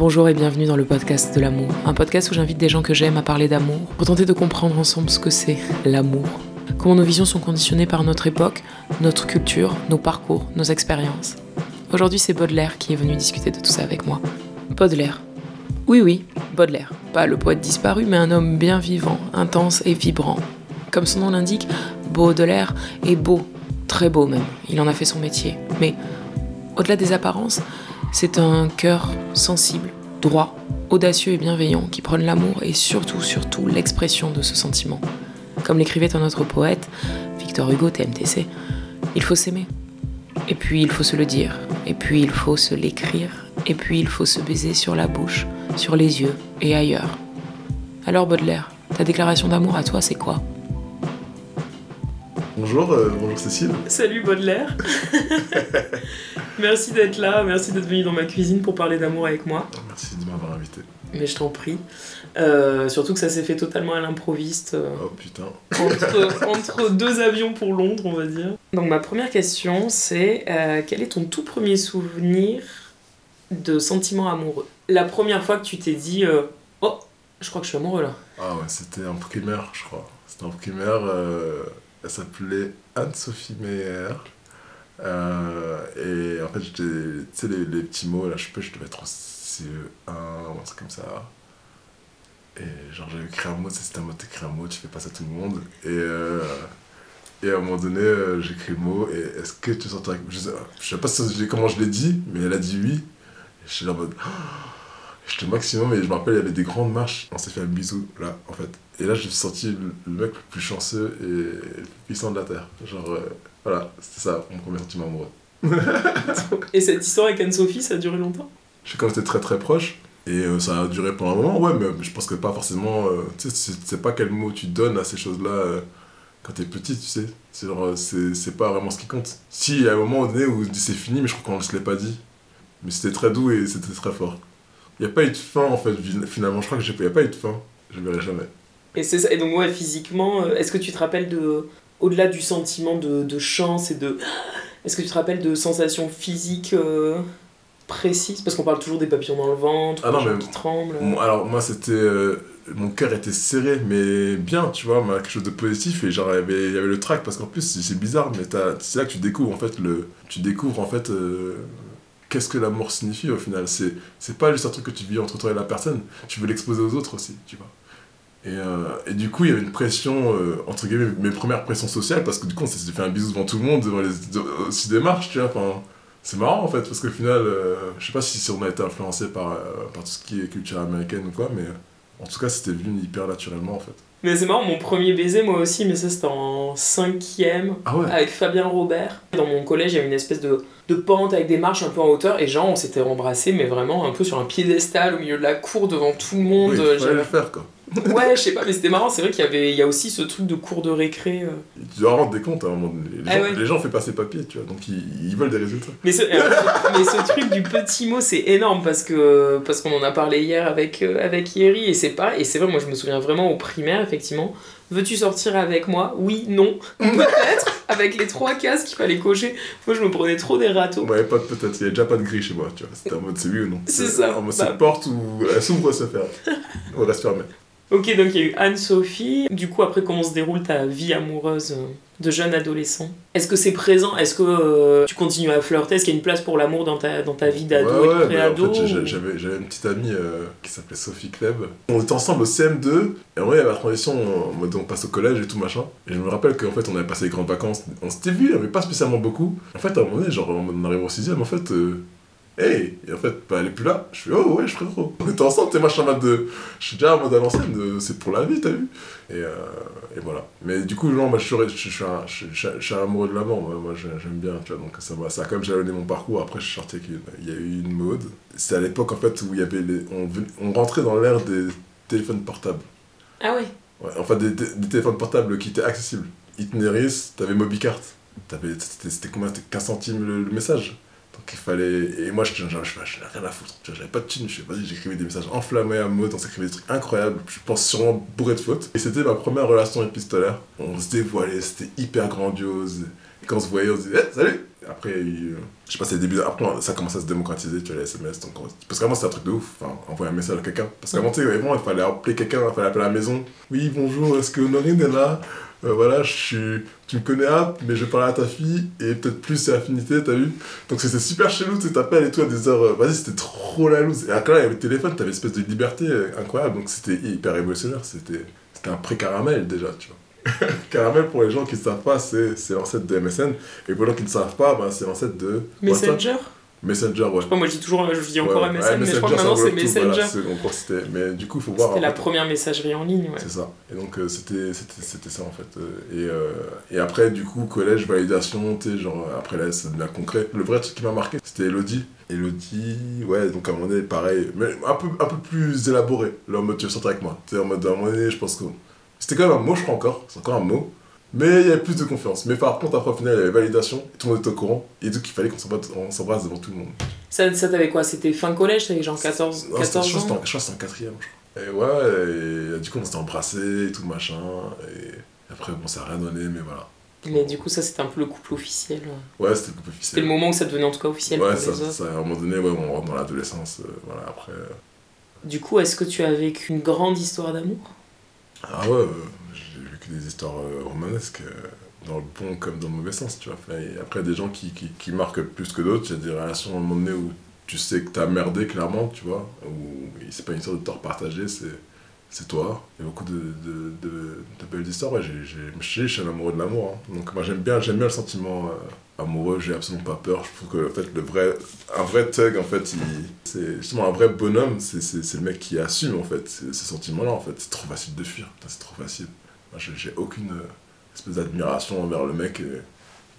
Bonjour et bienvenue dans le podcast de l'amour, un podcast où j'invite des gens que j'aime à parler d'amour pour tenter de comprendre ensemble ce que c'est l'amour, comment nos visions sont conditionnées par notre époque, notre culture, nos parcours, nos expériences. Aujourd'hui c'est Baudelaire qui est venu discuter de tout ça avec moi. Baudelaire. Oui oui, Baudelaire. Pas le poète disparu, mais un homme bien vivant, intense et vibrant. Comme son nom l'indique, Baudelaire est beau, très beau même. Il en a fait son métier. Mais au-delà des apparences, c'est un cœur sensible, droit, audacieux et bienveillant qui prône l'amour et surtout, surtout l'expression de ce sentiment. Comme l'écrivait un autre poète, Victor Hugo TMTC, il faut s'aimer. Et puis il faut se le dire. Et puis il faut se l'écrire. Et puis il faut se baiser sur la bouche, sur les yeux et ailleurs. Alors Baudelaire, ta déclaration d'amour à toi, c'est quoi? Bonjour, euh, bonjour Cécile. Salut Baudelaire. merci d'être là, merci d'être venu dans ma cuisine pour parler d'amour avec moi. Merci de m'avoir invité. Mais je t'en prie. Euh, surtout que ça s'est fait totalement à l'improviste. euh, Oh putain. entre, entre deux avions pour Londres, on va dire. Donc ma première question, c'est euh, quel est ton tout premier souvenir de sentiment amoureux? La première fois que tu t'es dit, oh, je crois que je suis amoureux là. Ah ouais, c'était en primaire, je crois. C'était en primaire, elle s'appelait Anne-Sophie Meyer. Et en fait, j'étais, tu sais, les, les petits mots, là, je sais pas, je devais être CE1 ou un truc comme ça. Et genre, j'avais écrit un mot, c'était un mot, t'écris un mot, tu fais pas ça à tout le monde. Et, euh, et à un moment donné, euh, j'écris le mot, et est-ce que tu sortais avec Je sais, je sais pas si- comment je l'ai dit, mais elle a dit oui. Et je suis là en mode. J'étais maximum, et je me rappelle, il y avait des grandes marches. On s'est fait un bisou, là, en fait. Et là, j'ai senti le, le mec le plus chanceux et le plus puissant de la Terre. Genre, euh, voilà, c'était ça, mon premier sentiment amoureux. Et cette histoire avec Anne-Sophie, ça a duré longtemps? Je sais quand j'étais très très proche, et euh, ça a duré pendant un moment, ouais, mais je pense que pas forcément. euh, tu sais, c'est- pas quel mot tu donnes à ces choses-là euh, quand t'es petit, tu sais. C'est genre, c'est pas vraiment ce qui compte. Si, a un moment donné où c'est fini, mais je crois qu'on se l'ait pas dit. Mais c'était très doux et c'était très fort. Il n'y a pas eu de fin en fait, finalement. Je crois que j'ai pas, y a pas eu de fin. Je verrai jamais. Et, c'est et donc, ouais, physiquement, est-ce que tu te rappelles de. Au-delà du sentiment de, de chance et de. Est-ce que tu te rappelles de sensations physiques euh, précises Parce qu'on parle toujours des papillons dans le ventre, Ah non, mais- qui tremblent. Bon, alors moi c'était euh, mon cœur était serré mais bien tu vois mais quelque chose de positif et genre il y avait, il y avait le trac parce qu'en plus c'est bizarre mais c'est là que tu découvres en fait le tu découvres en fait euh, qu'est-ce que l'amour signifie au final c'est c'est pas juste un truc que tu vis entre toi et la personne tu veux l'exposer aux autres aussi tu vois et, euh, et du coup il y avait une pression euh, entre guillemets mes premières pressions sociales parce que du coup on s'est fait un bisou devant tout le monde devant les aussi des marches tu vois enfin c'est marrant en fait parce qu'au final euh, je sais pas si, on a été influencé par, euh, par tout ce qui est culture américaine ou quoi mais en tout cas c'était venu hyper naturellement en fait Mais c'est marrant, mon premier baiser, moi aussi, mais ça c'était en cinquième, ah ouais avec Fabien Robert. Dans mon collège, il y avait une espèce de, de pente avec des marches un peu en hauteur, et genre, on s'était embrassés, mais vraiment un peu sur un piédestal au milieu de la cour devant tout le monde. oui, il fallait le faire quoi Ouais, je sais pas, mais c'était marrant, c'est vrai qu'il y avait il y a aussi ce truc de cours de récré. euh. tu dois rendre des comptes à un moment donné. les Ah gens, ouais. les gens font passer papier tu vois donc ils, ils veulent des résultats Mais, ce, mais ce truc du petit mot, c'est énorme parce que parce qu'on en a parlé hier avec, euh, avec Yeri et c'est pas. Et c'est vrai, moi je me souviens vraiment au primaire, effectivement. Veux-tu sortir avec moi? Oui, non, peut-être, avec les trois cases qu'il fallait cocher. Moi je me prenais trop des râteaux. ouais pas de peut-être il y a déjà pas de grille chez moi tu vois c'était en mode c'est oui ou non? C'est ça. en mode Bah. c'est porte ou elle s'ouvre ou elle se ferme on reste fermé Ok, donc il y a eu Anne-Sophie. Du coup, après, comment se déroule ta vie amoureuse euh, de jeune adolescent? Est-ce que c'est présent? Est-ce que euh, tu continues à flirter? Est-ce qu'il y a une place pour l'amour dans ta, dans ta vie d'ado ouais, et de mais en fait, ou- j'avais j'avais une petite amie euh, qui s'appelait Sophie Kleb. On était ensemble au CM2, et en vrai, il y avait la transition, en mode on passe au collège et tout machin. Et je me rappelle qu'en fait, on avait passé les grandes vacances, on s'était vus, mais pas spécialement beaucoup. En fait, à un moment donné, genre, on arrive au 6 en fait, euh, hey Et en fait, bah, elle est plus là. Je fais Oh ouais, frérot. On était ensemble, t'es je en mode de. Je suis déjà en mode à l'ancienne, c'est pour la vie, t'as vu et, euh, et voilà. Mais du coup, je suis, je, suis- je un- je, suis- je suis un amoureux de l'amour. Moi, moi j'ai- j'aime bien, tu vois. Donc ça, va- ça a quand même jalonné mon parcours. Après, je suis sorti avec une- Il y a eu une mode. C'est à l'époque, en fait, où il y avait les, on, on rentrait dans l'ère des téléphones portables. Ah ouais Ouais, enfin, des, des- des téléphones portables qui étaient accessibles. Itineris, t'avais Mobicart. C'était c'était combien? C'était 15 centimes le, le message. Donc il fallait. Et moi, je, n'avais rien à foutre. J'avais pas de thune. Je fais, vas-y, j'écrivais des messages enflammés à mode. On s'écrivait des trucs incroyables. Je pense sûrement bourré de fautes. Et c'était ma première relation épistolaire. On se dévoilait, c'était hyper grandiose. Quand on se voyait, on se disait, Eh, salut Après, il euh, je sais pas, c'est début. Après, ça commence à se démocratiser, tu vois, les SMS. Donc, on- parce qu'avant, c'était un truc de ouf. Enfin, envoyer un message à quelqu'un. Parce qu'avant, tu sais, il fallait appeler quelqu'un, il fallait appeler à la maison. Oui, bonjour, est-ce que Honorine est là? Euh, voilà, je suis... tu me connais à, mais je parle à ta fille, et peut-être plus c'est affinité, t'as vu? Donc c'était super chelou, tu t'appelles et tout à des heures, euh, vas-y, c'était trop la loose. Et après il y avait le téléphone, t'avais une espèce de liberté incroyable, donc c'était hyper révolutionnaire, c'était un pré-caramel déjà, tu vois. Caramel, pour les gens qui ne savent pas, c'est c'est l'ancêtre de MSN, et pour les gens qui ne savent pas, bah, c'est l'ancêtre de WhatsApp. Messenger Messenger, ouais. Je sais pas, moi je dis toujours, je dis encore Ouais, MSN, ouais, mais je crois que maintenant c'est Messenger. voilà, c'est- on croit que c'était- mais du coup, il faut voir. C'était la fait, première messagerie en ligne, ouais. c'est ça. Et donc, euh, c'était c'était c'était ça, en fait. Euh, Et, euh, et après, du coup, collège, validation, tu sais, genre, après là, ça devient concret. Le vrai truc qui m'a marqué, c'était Elodie. Elodie, ouais, donc à un moment donné, pareil, mais un peu, un peu plus élaboré. Là, en mode, tu veux sortir avec moi. Tu sais, en mode, à un moment donné, je pense que. C'était quand même un mot, je crois encore. C'est encore un mot. Mais il y avait plus de confiance. Mais par contre, après, au final, il y avait validation. Tout le monde était au courant. Et donc, il fallait qu'on s'embrasse devant tout le monde. Ça, ça t'avait quoi? C'était fin collège? T'avais genre 14, Non, c'était- 14 je crois que c'était ans je crois que c'était en quatrième, je crois. Et ouais, et du coup, on s'était embrassés et tout machin. Et après, bon, ça a rien donné, mais voilà. Mais du coup, ça c'était un peu le couple officiel. Ouais, c'était le couple C'était officiel. le moment où ça devenait en tout cas officiel Ouais, pour ça, les autres. ça, à un moment donné, ouais, on rentre dans l'adolescence. euh, voilà, après. euh. Du coup, est-ce que tu as vécu une grande histoire d'amour? Ah ouais, euh, j'ai vécu des histoires euh, romanesques. euh, dans le bon comme dans le mauvais sens, tu vois. Après, des gens qui, qui, qui marquent plus que d'autres, il y a des relations à un moment donné où tu sais que t'as merdé clairement, tu vois, où c'est pas une histoire de tort partagé, c'est c'est toi. Il y a beaucoup de, de, de, de belles histoires. Ouais, j'ai, je suis un amoureux de l'amour. hein. Donc moi j'aime bien, j'aime bien le sentiment euh, amoureux, j'ai absolument pas peur. Je trouve que en fait, le vrai, un vrai thug, en fait, c'est justement un vrai bonhomme, c'est, le mec qui assume en fait ces, ces sentiments-là. En fait, c'est trop facile de fuir, c'est trop facile. Moi j'ai, aucune euh, espèce d'admiration envers le mec. euh,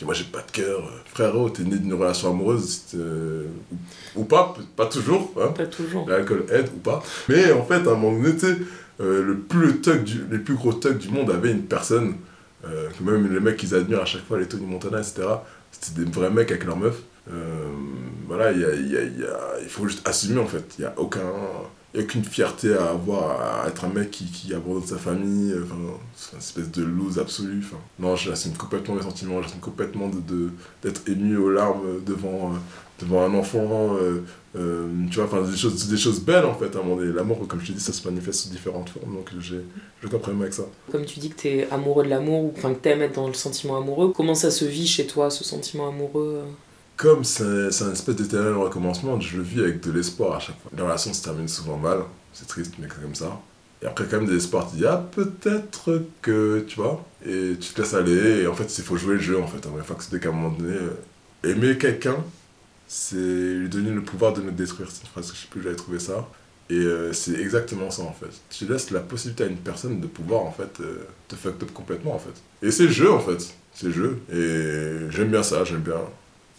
moi j'ai pas de cœur. Frérot, t'es né d'une relation amoureuse, euh, ou, pas, pas toujours. Hein Pas toujours. l'alcool aide ou pas. Mais en fait, à un moment donné, euh, le plus thug du, les plus gros thugs du monde avaient une personne, euh, même les mecs qu'ils admirent à chaque fois, les Tony Montana, etc., c'était des vrais mecs avec leur meuf. Euh, voilà, il y a, y y a- il faut juste assumer en fait. Il n'y a aucun. Aucune fierté à avoir à être un mec qui, qui abandonne sa famille, euh, enfin, c'est une espèce de lose absolue. Enfin, non, j'assume complètement mes sentiments, j'assume complètement de, d'être ému aux larmes devant, devant un enfant, euh, euh, tu vois, enfin, des choses, des choses belles en fait à un moment donné. L'amour, comme je te dis, ça se manifeste sous différentes formes, donc j'ai aucun problème avec ça. Comme tu dis que t'es amoureux de l'amour, ou enfin que t'aimes être dans le sentiment amoureux, comment ça se vit chez toi, ce sentiment amoureux euh? Comme c'est un espèce d'éternel recommencement, je le vis avec de l'espoir à chaque fois. Les relations se terminent souvent mal, c'est triste, mais c'est comme ça. Et après, quand même, des espoirs, tu dis, ah, peut-être que, tu vois, et tu te laisses aller, et en fait, il faut jouer le jeu, en fait. Il faut accepter qu'à un moment donné, aimer quelqu'un, c'est lui donner le pouvoir de nous détruire. C'est une phrase que je sais plus j'avais trouvé ça. Et euh, c'est exactement ça, en fait. Tu laisses la possibilité à une personne de pouvoir, en fait, euh, te fuck up complètement, en fait. Et c'est le jeu, en fait. C'est le jeu. Et j'aime bien ça, j'aime bien,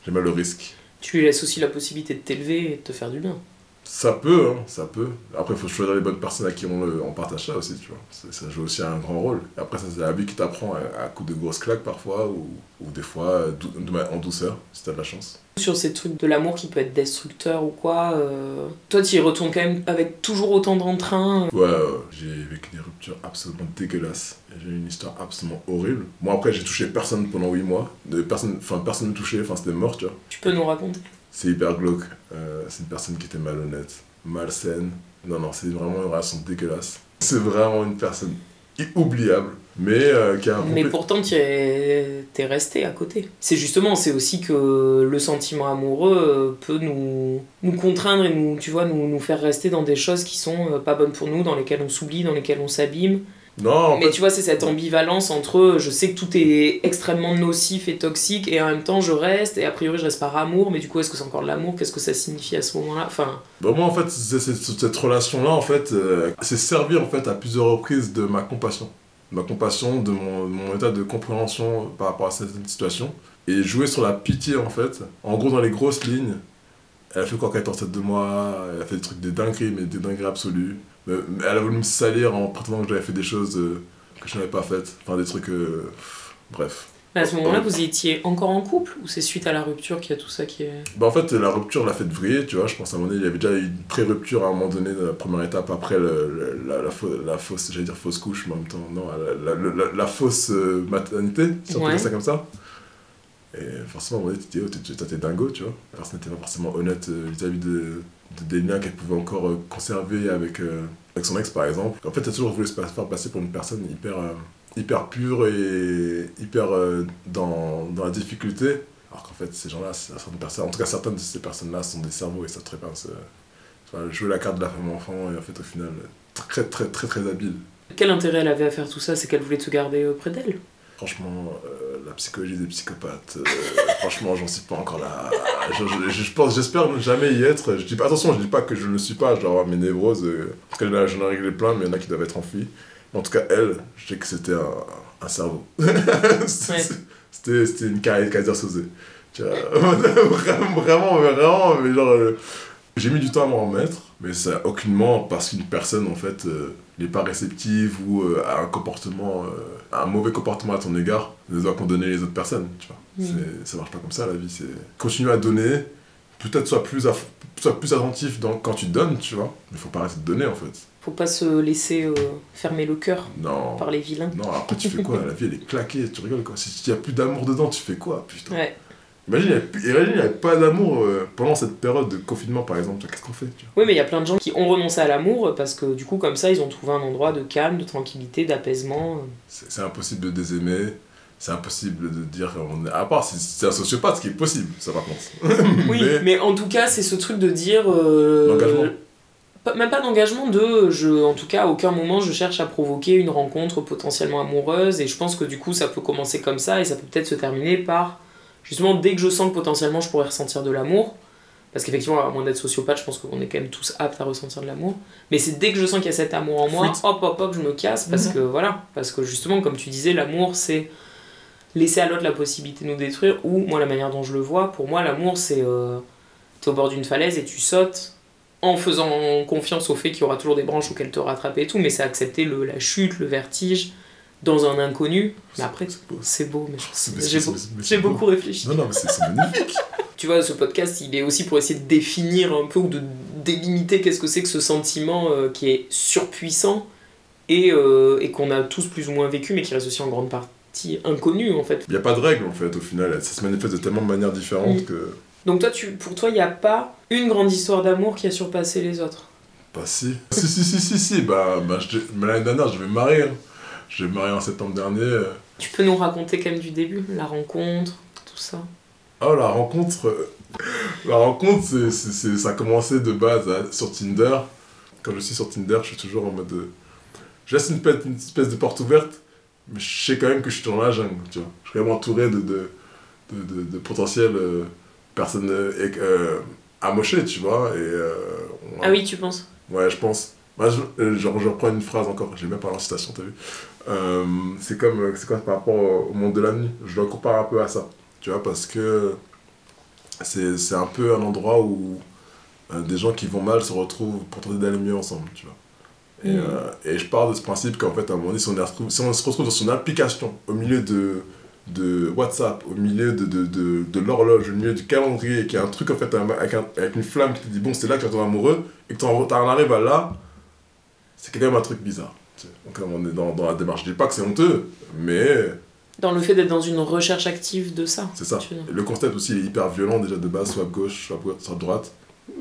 j'aime bien le risque. Tu lui laisses aussi la possibilité de t'élever et de te faire du bien. Ça peut, hein, ça peut. Après, il faut choisir les bonnes personnes à qui on, le- on partage ça aussi, tu vois. Ça joue aussi un grand rôle. Et après, c'est la vie qui t'apprend à, à coup de grosses claques parfois, ou, ou des fois euh, dou- en douceur, si t'as de la chance. Sur ces trucs de l'amour qui peut être destructeur ou quoi, euh, toi tu y retournes quand même avec toujours autant d'entrain. Ouais, ouais, j'ai vécu des ruptures absolument dégueulasses. J'ai eu une histoire absolument horrible. Moi, après, j'ai touché personne pendant 8 mois. De personne, enfin, personne ne touchait, enfin, c'était mort, tu vois. Tu peux nous raconter? C'est hyper glauque. Euh, c'est une personne qui était malhonnête, malsaine. Non, non, c'est vraiment une relation dégueulasse. C'est vraiment une personne oubliable, mais euh, qui a un Mais pourtant, tu es, t'es resté à côté. C'est justement, c'est aussi que le sentiment amoureux euh, peut nous, nous contraindre et nous, tu vois, nous, nous faire rester dans des choses qui sont pas bonnes pour nous, dans lesquelles on s'oublie, dans lesquelles on s'abîme. Non, Mais fait, tu vois, c'est cette ambivalence entre je sais que tout est extrêmement nocif et toxique et en même temps je reste et a priori je reste par amour, mais du coup est-ce que c'est encore de l'amour? Qu'est-ce que ça signifie à ce moment-là? Enfin, bah, moi, en fait, c'est- c'est- c'est- cette relation-là, en fait, euh, c'est servir, en fait, à plusieurs reprises de ma compassion. Ma compassion, de mon, de mon état de compréhension par rapport à certaines situations. Et jouer sur la pitié, en fait. En gros, dans les grosses lignes, elle a fait quoi quand elle était enceinte de moi Elle a fait des trucs, des dingueries, mais des dingueries absolues. Mais- mais elle a voulu me salir en prétendant que j'avais fait des choses euh, que je n'avais pas faites. Enfin, des trucs... euh, bref. à ce moment-là, vous étiez encore en couple ou c'est suite à la rupture qu'il y a tout ça qui est. Bah en fait, la rupture l'a fait vriller, tu vois. Je pense à un moment donné, il y avait déjà eu une pré-rupture à un moment donné, de la première étape, après le, le- la, la, fau- la fausse, j'allais dire fausse couche, mais en même temps, non, la, fausse euh, maternité, si on peut dire ça comme ça. Et forcément, à un moment donné, tu oh, t'es- dingo, tu vois. La personne n'était pas forcément honnête vis-à-vis de- des liens qu'elle pouvait encore euh, conserver avec, euh, avec son ex, par exemple. En fait, elle a toujours voulu se faire passer pour une personne hyper, euh, hyper pure et hyper dans, dans la difficulté. Alors qu'en fait, ces gens-là, en tout cas certaines de ces personnes-là sont des cerveaux et savent très bien se- enfin, jouer la carte de la femme enfant et en fait au final très très très très habile. Quel intérêt elle avait à faire tout ça? C'est qu'elle voulait te garder auprès d'elle? Franchement, euh, la psychologie des psychopathes, euh, franchement, j'en suis pas encore là. Je, je- je pense, j'espère ne jamais y être. Je dis pas, attention, je dis pas que je ne le suis pas, avoir mes névroses, euh, parce que là, j'en ai réglé plein, mais il y en a qui doivent être enfuis. En tout cas, elle, je sais que c'était un, un cerveau. c'était c'était une. Tu vois, vraiment, vraiment, vraiment, mais genre, euh, j'ai mis du temps à m'en remettre, mais ça aucunement parce qu'une personne, en fait, n'est pas réceptive ou euh, a un comportement, euh, un mauvais comportement à ton égard, ne doit condamner les autres personnes, tu vois. Mm. Ça marche pas comme ça, la vie, c'est... Continue à donner, peut-être sois plus, aff- sois plus attentif dans, quand tu donnes, tu vois, mais faut pas arrêter de donner, en fait. Faut pas se laisser euh, fermer le cœur par les vilains. Non, après tu fais quoi? La vie elle est claquée, tu rigoles quoi. Si il y a plus d'amour dedans, tu fais quoi? Putain. Ouais. Imagine, il n'y avait pas d'amour euh, pendant cette période de confinement par exemple. Qu'est-ce qu'on fait tu vois? Oui, mais il y a plein de gens qui ont renoncé à l'amour parce que du coup, comme ça, ils ont trouvé un endroit de calme, de tranquillité, d'apaisement. C'est impossible de désaimer. C'est impossible de dire on. À part si c'est un sociopathe, ce qui est possible, ça par contre. Oui, Mais- mais, en tout cas, c'est ce truc de dire. euh, Même pas d'engagement, de. Je, en tout cas, à aucun moment je cherche à provoquer une rencontre potentiellement amoureuse et je pense que du coup, ça peut commencer comme ça et ça peut peut-être se terminer par. Justement, dès que je sens que potentiellement je pourrais ressentir de l'amour, parce qu'effectivement, à moins d'être sociopathe, je pense qu'on est quand même tous aptes à ressentir de l'amour. Mais c'est dès que je sens qu'il y a cet amour en moi, hop, hop, hop, je me casse parce Mhm. que voilà. Parce que justement, comme tu disais, l'amour, c'est laisser à l'autre la possibilité de nous détruire, ou moi, la manière dont je le vois, pour moi, l'amour, c'est. euh, t'es au bord d'une falaise et tu sautes en faisant confiance au fait qu'il y aura toujours des branches auxquelles te rattraper et tout, mais c'est accepter le, la chute, le vertige dans un inconnu. Mais après, C'est beau. mais j'ai beau- beau. beaucoup réfléchi. Non, non, mais c'est magnifique. Tu vois, ce podcast, il est aussi pour essayer de définir un peu ou de délimiter qu'est-ce que c'est que ce sentiment euh, qui est surpuissant et, euh, et qu'on a tous plus ou moins vécu, mais qui reste aussi en grande partie inconnu en fait. Il n'y a pas de règle en fait au final. Ça se manifeste de tellement de manières différentes que. Donc toi, tu, pour toi, il n'y a pas une grande histoire d'amour qui a surpassé les autres? Bah si. Si, si, si, si, si. Bah, bah l'année dernière, je vais me marier. hein. Me marier en septembre dernier. Tu peux nous raconter quand même du début, la rencontre, tout ça. Oh, la rencontre. euh, La rencontre, c'est, c'est, c'est- ça a commencé de base hein, sur Tinder. Quand je suis sur Tinder, je suis toujours en mode. euh, Je laisse une, espèce de porte ouverte, mais je sais quand même que je suis dans la jungle, tu vois. Je suis quand même entouré de, de, de, de, potentielles euh, personnes euh, euh, amochées, tu vois. Et, on- Ah oui, tu penses Ouais, je pense. Moi, je, euh, genre, je reprends une phrase encore, j'ai même pas la citation, t'as vu Euh, C'est comme, euh, c'est quoi par rapport au monde de la nuit Je le compare un peu à ça, tu vois, parce que c'est c'est un peu un endroit où euh, des gens qui vont mal se retrouvent pour tenter d'aller mieux ensemble, tu vois. Et, Mm. euh, et je pars de ce principe qu'en fait, à un moment donné, si on, est retrouve- si on se retrouve dans son application, au milieu de, de WhatsApp, au milieu de, de, de, de l'horloge, au milieu du calendrier, y a un truc en fait avec, un- avec une flamme qui te dit bon, c'est là que tu vas tomber amoureux, et que tu en arrives à là, c'est quand même un truc bizarre. Donc on est dans, dans la démarche. Je dis pas que c'est honteux, mais Dans le fait d'être dans une recherche active de ça. c'est ça. le concept aussi il est hyper violent déjà de base, soit à gauche, soit soit droite.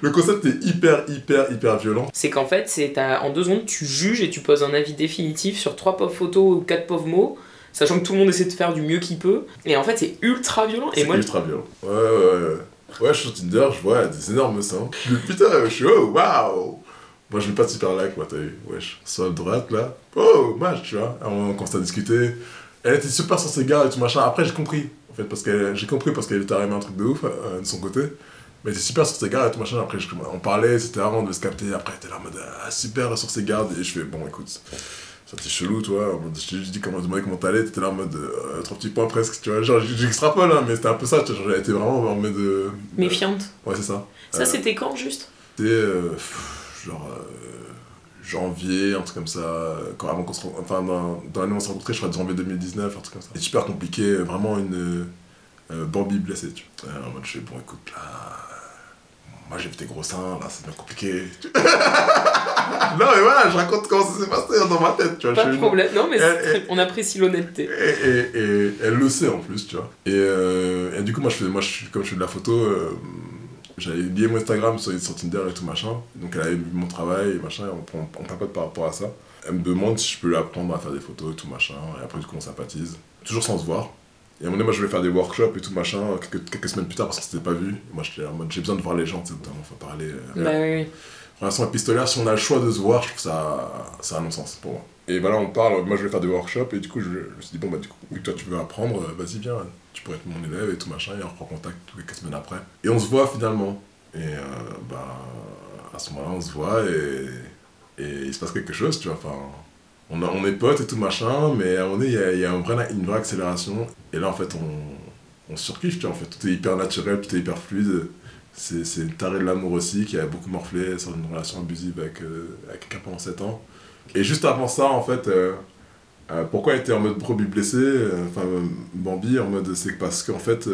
Le concept est hyper, hyper, hyper violent. C'est qu'en fait, c'est en deux secondes, tu juges et tu poses un avis définitif sur trois pauvres photos ou quatre pauvres mots, sachant que tout le monde essaie de faire du mieux qu'il peut. Et en fait, c'est ultra violent. Et C'est moi, ultra violent. Ouais, ouais, ouais. Ouais, je suis sur Tinder, je vois des énormes seins. Putain, je suis oh, waouh! Moi, je mets pas de super like, moi, t'as vu. Wesh. Sur la droite, là. Oh, match, tu vois. On commence à discuter. Elle était super sur ses gars et tout machin. Après, j'ai compris. En fait, parce que j'ai compris parce qu'elle était arrivée un truc de ouf euh, de son côté. Mais elle était super sur ses gardes et tout machin. Après, je- on parlait, c'était avant de se capter. Après, elle était là en mode ah, super sur ses gardes. Et je fais bon, écoute, ça t'es chelou, toi. Je t'ai juste dit comment demander comment t'allais. T'étais là en mode euh, trois petits points presque, tu vois. Genre, j'extrapole, hein, mais c'était un peu ça. Tu vois, genre, elle était vraiment en mode. euh, Méfiante. Ouais, c'est ça. Ça, c'était quand, juste? C'était euh, genre euh, janvier, un truc comme ça, euh, quand, avant qu'on se enfin dans, dans l'année où on s'est rencontrés, je crois de janvier 2019, un truc comme ça. C'est super compliqué, euh, vraiment une euh, Bambi blessée, tu vois. Ouais, en mode, je fais, bon écoute, là, euh, moi j'ai vu tes gros seins, là c'est bien compliqué. non mais voilà, je raconte comment ça s'est passé dans ma tête, tu vois. Pas de problème. Non, mais Elle- c'est très- elle- on apprécie l'honnêteté. et, et, et elle le sait en plus, tu vois. Et, euh, et du coup, moi, je fais, moi je, comme je fais de la photo, euh, j'avais lié mon Instagram sur, sur Tinder et tout machin. Donc elle avait vu mon travail et machin, et on, on, on papote par rapport à ça. Elle me demande si je peux lui apprendre à faire des photos et tout machin. Et après, du coup, on sympathise. Toujours sans se voir. Et à un moment donné, moi, je voulais faire des workshops et tout machin, quelques, quelques semaines plus tard parce que c'était pas vu. Et moi, j'étais en mode, j'ai besoin de voir les gens, tu sais, notamment, faut parler. euh, Bah oui, oui. relation épistolaire, si on a le choix de se voir, je trouve ça, ça a un non-sens pour moi. Et voilà, on parle, moi je vais faire des workshops, et du coup je, je me suis dit, bon bah du coup, vu que toi tu veux apprendre, euh, vas-y viens, tu pourrais être mon élève et tout machin, et on reprend contact quelques semaines après. Et on se voit finalement. Et euh, bah, à ce moment-là, on se voit, et, et il se passe quelque chose, tu vois, enfin... On, on est potes et tout machin, mais à un moment donné, il y a, y a un une vraie accélération. Et là, en fait, on, on surkiffe, tu vois, en fait. Tout est hyper naturel, tout est hyper fluide. C'est une tarée de l'amour aussi qui a beaucoup morflé sur une relation abusive avec, euh, avec quelqu'un pendant 7 ans. Et juste avant ça, en fait, euh, euh, pourquoi elle était en mode brebis blessée euh, Enfin, Bambi, en mode, c'est parce qu'en fait,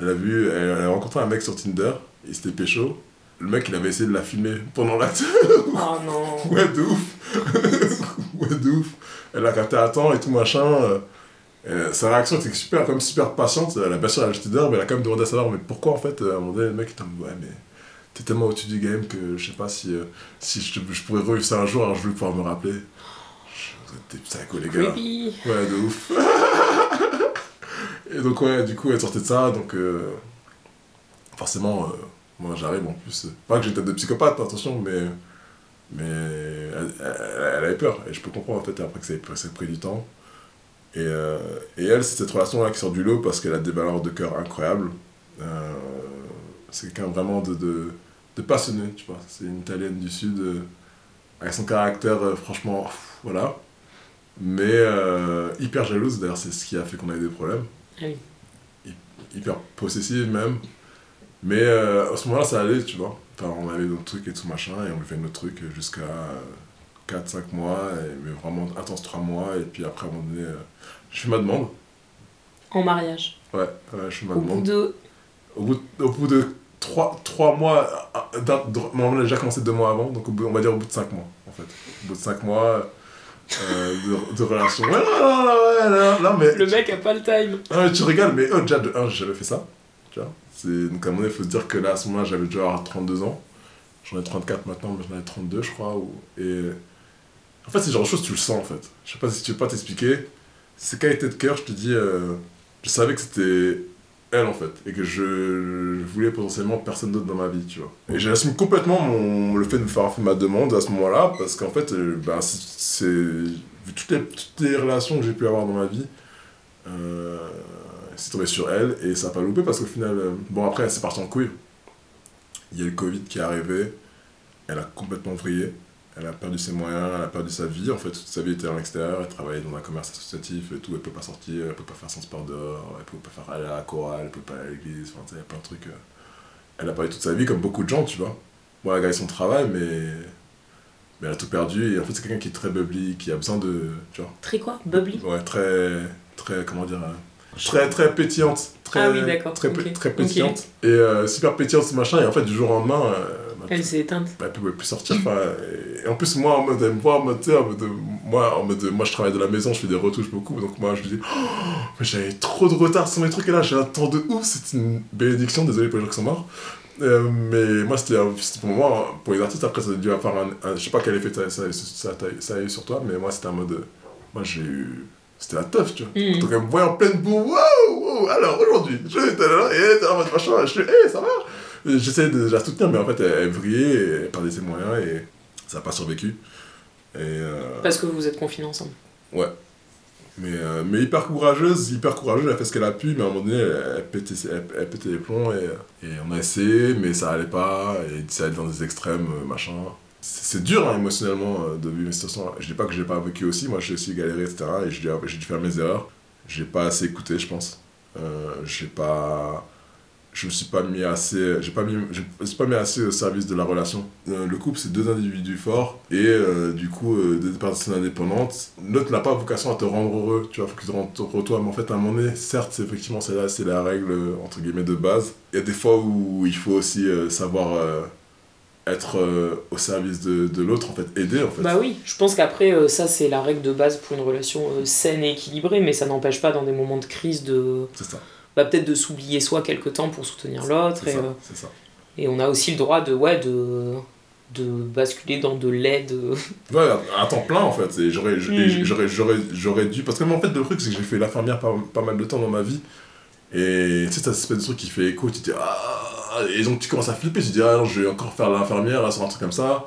elle a vu, elle, elle a rencontré un mec sur Tinder, il s'était pécho. Le mec, il avait essayé de la filmer pendant l'acte. Oh non. ouais, de ouf. ouais, de ouf. Elle a capté à temps et tout machin. sa réaction était super, comme super patiente. Elle a bien sûr acheté d'heure, mais elle a quand même demandé à savoir mais pourquoi en fait, à un moment donné, le mec était en mode ouais, mais t'es tellement au-dessus du game que je sais pas si, euh, si je, je pourrais revivre ça un jour, alors je voulais pouvoir me rappeler. Des psychos, les gars. Creepy. Ouais, de ouf. et donc, ouais, du coup, elle sortait de ça, donc euh, forcément, euh, moi j'arrive en plus. Pas que j'ai une tête de psychopathe, attention, mais, mais elle, elle- elle avait peur. Et je peux comprendre en fait après que ça ait, pris du temps. Et, et elle, c'est cette relation-là qui sort du lot parce qu'elle a des valeurs de cœur incroyables. C'est quelqu'un vraiment de, de, de passionné, tu vois. C'est une italienne du Sud, euh, avec son caractère, euh, franchement, pff, voilà. Mais euh, hyper jalouse, d'ailleurs, c'est ce qui a fait qu'on a eu des problèmes. Ah oui. Hyper possessive même. Mais à ce moment-là, ça allait, tu vois. Enfin, on avait notre truc et tout machin, et on lui fait notre truc jusqu'à 4-5 mois, et, mais vraiment intense 3 mois, et puis après, à un moment donné, je fais ma demande. En mariage. Ouais, ouais, je fais ma Au bout demande. de. Au bout, au bout de 3, mois, euh, de- on a déjà commencé 2 mois avant, donc au bout- on va dire au bout de 5 mois, en fait. Au bout de 5 mois euh, de, de relation. Ouais, non, mais... Le mec a pas le time. Mais tu rigoles, mais oh, déjà, de un, j'ai jamais fait ça. Tu vois C'est- Donc, à un moment il faut se dire que là, à ce moment-là, j'avais déjà avoir 32 ans. J'en ai 34 maintenant, mais j'en ai 32, je crois. Ou... Et en fait, c'est genre de choses, tu le sens, en fait. Je sais pas si tu veux pas t'expliquer. C'est qualité de cœur, je te dis, euh, je savais que c'était elle, en fait. Et que je, je voulais potentiellement personne d'autre dans ma vie, tu vois. Et j'assume complètement mon, le fait de me faire ma demande à ce moment-là, parce qu'en fait, euh, bah, c'est... toutes les, toutes les relations que j'ai pu avoir dans ma vie, euh, c'est tombé sur elle et ça n'a pas loupé parce qu'au final, euh, bon après c'est parti en couille. Il y a eu le Covid qui est arrivé, elle a complètement vrillé, elle a perdu ses moyens, elle a perdu sa vie, en fait toute sa vie était en extérieur, elle travaillait dans un commerce associatif et tout, elle peut pas sortir, elle peut pas faire son sport dehors, elle peut pas faire aller à la chorale, elle peut pas aller à l'église, enfin tu sais, il y a plein de trucs. euh. Elle a eu toute sa vie comme beaucoup de gens, tu vois. Moi elle a gagné son travail mais... Mais elle a tout perdu et en fait c'est quelqu'un qui est très bubbly, qui a besoin de... Tu vois Très quoi? Bubbly? Ouais, très, très, comment dire, euh, très, très pétillante. Très, Ah oui, d'accord, Très, pétillante. Et euh, super pétillante ce machin, et en fait, du jour au lendemain, euh, Elle s'est éteinte. bah, elle pouvait plus sortir. et, en plus, moi, en mode, elle me voit en mode, en moi, en mode, moi, je travaille de la maison, je fais des retouches beaucoup, donc moi, je lui dis, oh, j'avais trop de retard sur mes trucs, et là, j'ai un temps de ouf, c'est une bénédiction, désolé pour les gens qui sont morts. Euh, mais moi, c'était un- c'était pour moi, pour les artistes, après, ça a dû avoir un, un- je sais pas quel effet ça, ça, ça, ça, ça a eu sur toi, mais moi, c'était un mode, euh, moi, j'ai eu, c'était la teuf, tu vois. Mhm. Donc, elle me voit en pleine boue, waouh, waouh, alors aujourd'hui, je étais là, et en mode machin, je suis, hé, ça va? J'essayais de la soutenir, mais en fait, elle, elle vrillait, et elle perdait ses moyens, et Ça n'a pas survécu. Et, euh, Parce que vous êtes confinés ensemble. Ouais. Mais, euh, mais hyper courageuse, hyper courageuse, elle a fait ce qu'elle a pu, mais à un moment donné, elle, elle pétait, elle, elle pétait les plombs et, et on a essayé, mais ça allait pas, et ça allait dans des extrêmes, euh, machin. C'est dur hein, émotionnellement euh, de vivre une situation. Je dis pas que j'ai pas vécu aussi, moi j'ai aussi galéré, etc. Et j'ai dû, j'ai dû faire mes erreurs. J'ai pas assez écouté, je pense. Euh, j'ai pas. Je me suis pas mis assez. J'ai pas mis, je me suis pas mis assez au service de la relation. Euh, le couple, c'est deux individus forts et euh, du coup, euh, deux personnes indépendantes. L'autre n'a pas vocation à te rendre heureux, tu vois, faut qu'il te rende heureux toi. Mais en fait, à un moment donné, certes, c'est effectivement, c'est là, c'est la règle, entre guillemets, de base. Il y a des fois où il faut aussi savoir être euh, au service de, de l'autre, en fait, aider, en fait. Bah oui, je pense qu'après, euh, ça c'est la règle de base pour une relation euh, saine et équilibrée, mais ça n'empêche pas dans des moments de crise de. C'est ça. Bah, peut-être de s'oublier soi quelque temps pour soutenir l'autre. C'est Et, ça, euh, ça. et on a aussi le droit de, ouais, de, de basculer dans de l'aide. Ouais, à temps plein en fait. Et j'aurais, dû. Parce que en fait, le truc, c'est que j'ai fait l'infirmière pas, pas mal de temps dans ma vie. Et tu sais, cette espèce de truc qui fait écho. Tu te dis, ah. Et donc tu commences à flipper. Tu te dis, ah non, je vais encore faire l'infirmière là, sur un truc comme ça.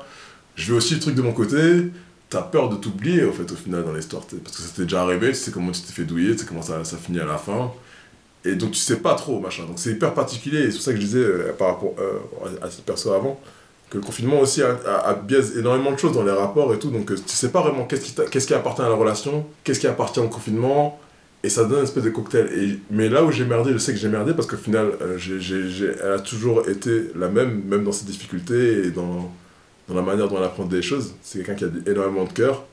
Je vais aussi le truc de mon côté. T'as peur de t'oublier en fait au final dans l'histoire. Parce que ça t'est déjà arrivé. Tu sais comment tu t'es fait douiller. Tu sais comment ça, ça finit à la fin. Et donc tu sais pas trop, machin. Donc c'est hyper particulier. Et c'est pour ça que je disais euh, par rapport euh, à cette perso avant que le confinement aussi a, a- énormément de choses dans les rapports et tout, donc euh, tu sais pas vraiment qu'est-ce qui, appartient à la relation, qu'est-ce qui appartient au confinement, et ça donne une espèce de cocktail. Et, mais là où j'ai merdé, je sais que j'ai merdé parce qu'au final, j'ai, j'ai- elle a toujours été la même, même dans ses difficultés et dans, dans la manière dont elle apprend des choses. C'est quelqu'un qui a énormément de cœur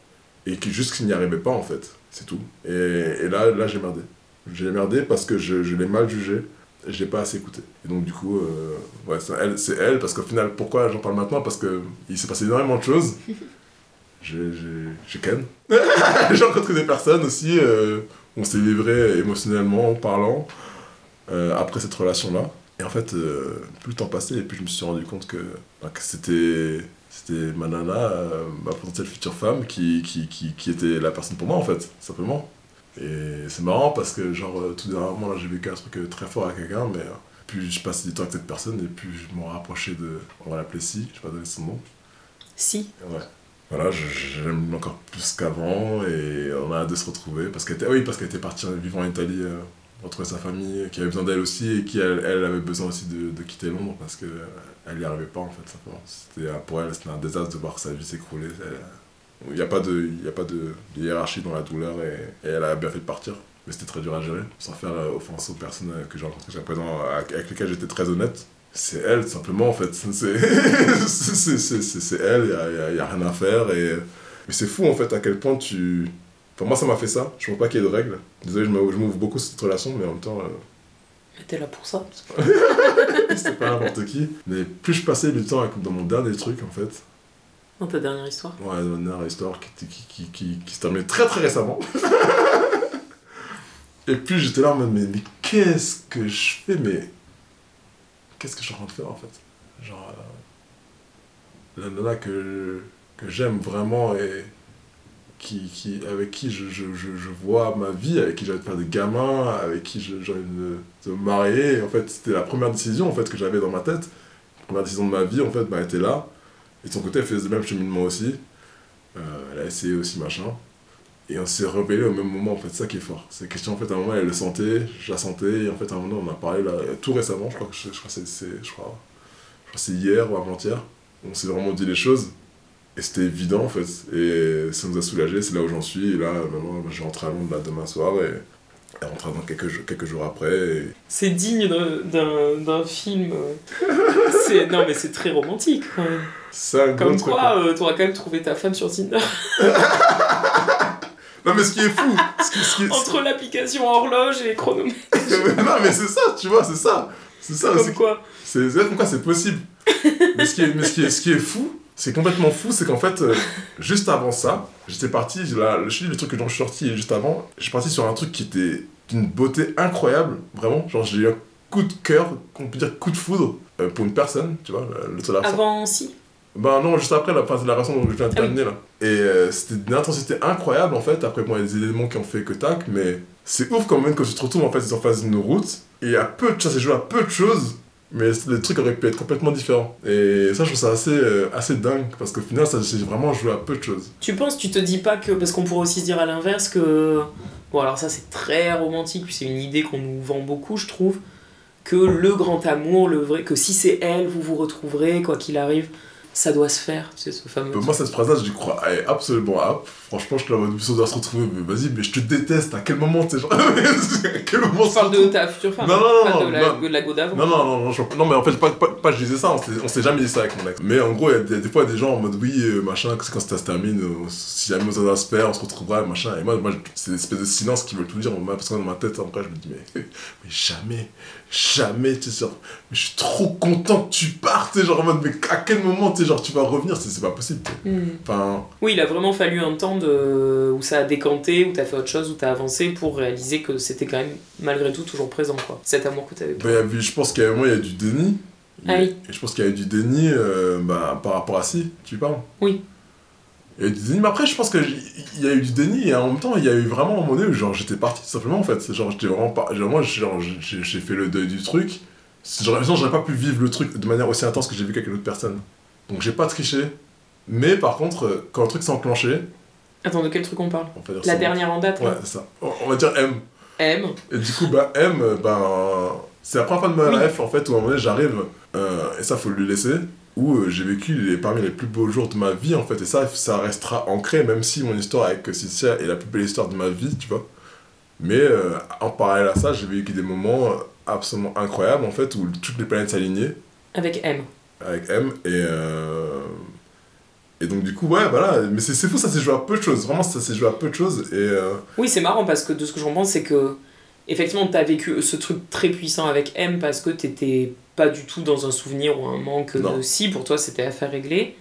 et qui juste qui n'y arrivait pas en fait, c'est tout. Et, et là, là j'ai merdé. J'ai merdé parce que je, je l'ai mal jugé j'ai pas assez écouté. Et donc du coup, euh, ouais, c'est elle, parce qu'au final, pourquoi j'en parle maintenant? Parce que il s'est passé énormément de choses. J'ai ken. j'ai rencontré des personnes aussi, euh, on s'est livré émotionnellement, en parlant, euh, après cette relation-là. Et en fait, euh, plus le temps passait, et plus je me suis rendu compte que, bah, que c'était c'était ma nana, euh, ma potentielle future femme, qui, qui, qui, qui était la personne pour moi, en fait, simplement. Et c'est marrant parce que, genre, euh, tout dernièrement, là, j'ai vécu un truc euh, très fort avec quelqu'un, mais euh, plus je passais du temps avec cette personne, et plus je m'en rapprochais de. On va l'appeler Si, je vais pas donner son nom. Si. Ouais. Voilà, l'aime encore plus qu'avant, et on a hâte de se retrouver. Parce qu'elle était, oui, parce qu'elle était partie vivre en Italie, euh, retrouver sa famille, qui avait besoin d'elle aussi, et qui, elle, elle avait besoin aussi de, de quitter Londres, parce que euh, elle n'y arrivait pas, en fait, simplement. C'était, pour elle, c'était un désastre de voir sa vie s'écrouler. Elle- Il n'y a pas, de, y a pas de, de hiérarchie dans la douleur, et, et elle a bien fait de partir. Mais c'était très dur à gérer, sans faire euh, offense aux personnes euh, que j'ai rencontrées jusqu'à présent, avec, lesquelles j'étais très honnête. C'est elle, simplement, en fait. C'est elle, il n'y a, a- rien à faire. Et... Mais c'est fou, en fait, à quel point tu... Enfin, moi, ça m'a fait ça. Je ne pas qu'il y ait de règles. Désolé, je m'ouvre beaucoup sur cette relation, mais en même temps, euh, Mais t'es là pour ça. c'était pas n'importe qui. Mais plus je passais du temps dans mon dernier truc, en fait, Dans ta dernière histoire. Ouais, dans dernière histoire qui, qui, qui, qui, se terminait très très récemment. Et puis j'étais là en mode, mais, mais qu'est-ce que je fais? Mais qu'est-ce que je suis en train de faire en fait? Genre, euh, la nana que, que j'aime vraiment et qui, qui, avec qui je, je, je, je vois ma vie, avec qui j'ai envie de faire des gamins, avec qui j'ai envie de, de me marier. En fait, c'était la première décision en fait, que j'avais dans ma tête. La première décision de ma vie, en fait, bah, était là. Et de son côté, elle faisait le même cheminement aussi. Euh, elle a essayé aussi, machin. Et on s'est rebellé au même moment, en fait, ça qui est fort. C'est question, en fait, à un moment, elle le sentait, je la sentais, et en fait, à un moment, on a parlé, là, tout récemment, je crois que je, c'est, je crois, je crois hier ou avant-hier, on s'est vraiment dit les choses, et c'était évident, en fait, et ça nous a soulagés, c'est là où j'en suis, et là, maintenant, je rentre à Londres, demain soir, dans quelques, jours- quelques jours après, et C'est digne d'un- film. euh. C'est- non, mais c'est très romantique un Comme quoi, euh, t'auras quand même trouvé ta femme sur Tinder. Non, mais ce qui est fou, ce qui, ce qui- Entre l'application horloge et les chronomètres. non, mais c'est ça, tu vois, c'est ça. C'est ça. Comme quoi. C'est c'est comme quoi c'est possible. mais ce qui est, mais ce qui est, ce qui est fou, c'est complètement fou, c'est qu'en fait, euh, juste avant ça, j'étais parti, là, je te dis le truc que dont je suis sorti juste avant, je suis parti sur un truc qui était d'une beauté incroyable, vraiment. Genre, j'ai eu un coup de cœur, on peut dire coup de foudre, euh, pour une personne, tu vois, le, là. Avant, si? Ben non, juste après la, fin de la relation dont je viens de Ah terminer là. Et euh, c'était d'une intensité incroyable en fait. Après, bon, il y a des éléments qui ont fait que tac, mais c'est ouf quand même quand tu te retrouves en fait en face d'une route. Et il y a peu de choses, à peu de choses. Mais le truc aurait pu être complètement différent. Et ça, je trouve ça assez, euh, assez dingue, parce qu'au final, ça j'ai vraiment joué à peu de choses. Tu penses, tu te dis pas que. Parce qu'on pourrait aussi se dire à l'inverse que. Bon, alors ça, c'est très romantique, puis c'est une idée qu'on nous vend beaucoup, je trouve. Que le grand amour, le vrai. Que si c'est elle, vous vous retrouverez, quoi qu'il arrive ça doit se faire, sais, ce fameux. moi, cette phrase-là, j'y crois absolument. Franchement, je suis là on doit se retrouver, mais vas-y, mais je te déteste, à quel moment, tu genre. à quel moment ça. de ta future femme Non, non, non. Pas de la, go d'avant. Non, non, non, non, non, mais en fait, pas, je disais ça, on s'est jamais dit ça avec mon ex. Mais en gros, il y a des, fois des gens en mode, oui, euh, machin, quand ça se termine, euh, si jamais doit se on se retrouvera, machin. Et moi, moi c'est une espèce de silence qui veut tout dire, parce que dans ma tête, après, je me dis, mais, mais jamais, jamais, tu sais, mais je suis trop content que tu partes, tu genre en mode, mais à quel moment, tu genre, tu vas revenir, c'est pas possible. Hmm. Enfin... Oui, il a vraiment fallu un temps de... où ça a décanté, où t'as fait autre chose, où t'as avancé pour réaliser que c'était quand même, malgré tout, toujours présent, quoi. Cet amour que t'avais. Bah, je pense qu'à un moment, il y a du déni. Ah oui. Et je pense qu'il y a du déni euh, bah, par rapport à si, tu parles. Oui. Il y a eu du déni, mais après, je pense qu'il y a eu du déni et en même temps, il y a eu vraiment un moment donné où genre, j'étais parti, tout simplement, en fait. Genre, j'étais vraiment pas. Genre, moi, j'ai fait le deuil du truc. J'aurais j'aurais pas pu vivre le truc de manière aussi intense que j'ai vécu avec une autre personne. Donc, j'ai pas triché. Mais par contre, euh, quand le truc s'est enclenché. Attends, de quel truc on parle La dernière en date Ouais, c'est ça. On va dire M. M. Et du coup, bah, M, ben. C'est la première fois de ma life, en fait, où à un moment donné, j'arrive, euh, et ça, faut lui laisser où euh, j'ai vécu les, parmi les plus beaux jours de ma vie en fait et ça ça restera ancré même si mon histoire avec Cynthia est la plus belle histoire de ma vie tu vois mais euh, en parallèle à ça j'ai vécu des moments absolument incroyables en fait où toutes les planètes s'alignaient avec M avec M et et donc du coup ouais voilà mais c'est fou ça s'est joué à peu de choses vraiment ça s'est joué à peu de choses et oui c'est marrant parce que de ce que je comprends c'est que effectivement tu as vécu ce truc très puissant avec M parce que t'étais pas du tout dans un souvenir ou un manque de si, pour toi c'était affaire réglée.